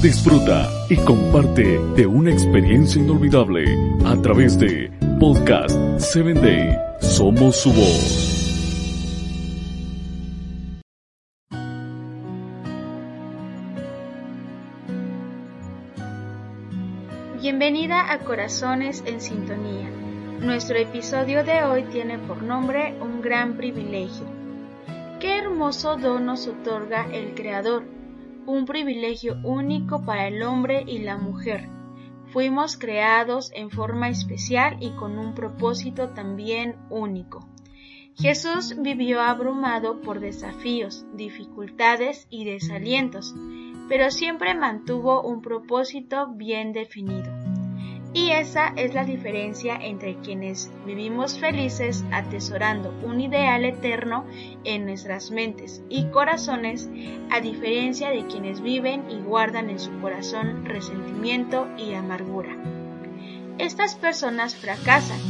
Disfruta y comparte de una experiencia inolvidable a través de Podcast 7 Day. Somos su voz. Bienvenida a Corazones en Sintonía. Nuestro episodio de hoy tiene por nombre Un gran privilegio. Qué hermoso don nos otorga el Creador, un privilegio único para el hombre y la mujer. Fuimos creados en forma especial y con un propósito también único. Jesús vivió abrumado por desafíos, dificultades y desalientos, pero siempre mantuvo un propósito bien definido. Y esa es la diferencia entre quienes vivimos felices atesorando un ideal eterno en nuestras mentes y corazones, a diferencia de quienes viven y guardan en su corazón resentimiento y amargura. Estas personas fracasan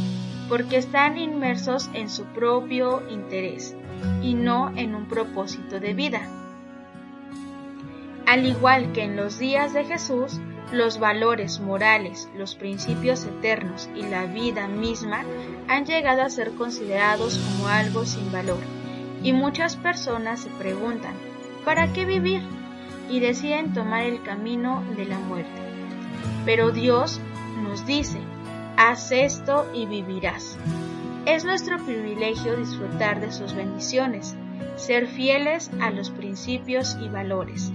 porque están inmersos en su propio interés y no en un propósito de vida. Al igual que en los días de Jesús, los valores morales, los principios eternos y la vida misma han llegado a ser considerados como algo sin valor. Y muchas personas se preguntan, ¿para qué vivir? Y deciden tomar el camino de la muerte. Pero Dios nos dice, haz esto y vivirás. Es nuestro privilegio disfrutar de sus bendiciones, ser fieles a los principios y valores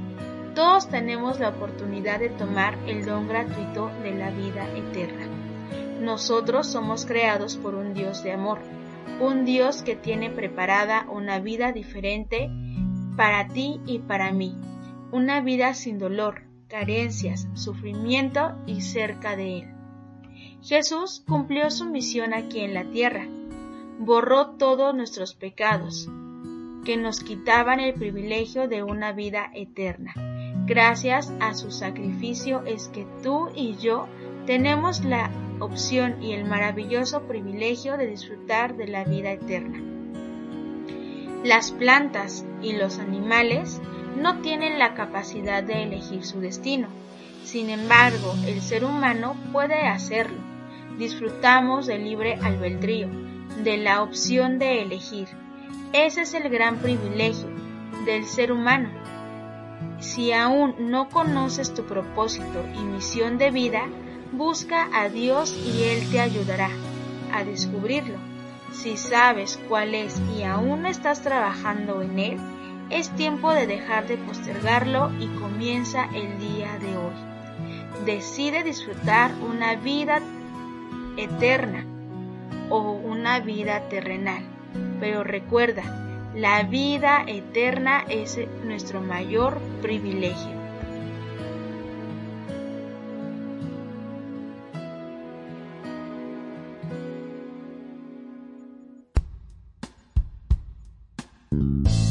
todos tenemos la oportunidad de tomar el don gratuito de la vida eterna. Nosotros somos creados por un Dios de amor, un Dios que tiene preparada una vida diferente para ti y para mí, una vida sin dolor, carencias, sufrimiento y cerca de Él. Jesús cumplió su misión aquí en la tierra, borró todos nuestros pecados, que nos quitaban el privilegio de una vida eterna. Gracias a su sacrificio es que tú y yo tenemos la opción y el maravilloso privilegio de disfrutar de la vida eterna. Las plantas y los animales no tienen la capacidad de elegir su destino. Sin embargo, el ser humano puede hacerlo. Disfrutamos del libre albedrío, de la opción de elegir. Ese es el gran privilegio del ser humano si aún no conoces tu propósito y misión de vida, busca a Dios y Él te ayudará a descubrirlo. Si sabes cuál es y aún no estás trabajando en Él, es tiempo de dejar de postergarlo y comienza el día de hoy. Decide disfrutar una vida eterna o una vida terrenal, pero recuerda, la vida eterna es nuestro mayor privilegio.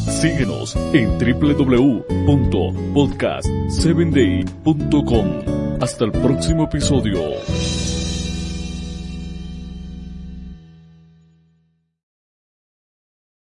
Síguenos en www.podcast7day.com. Hasta el próximo episodio.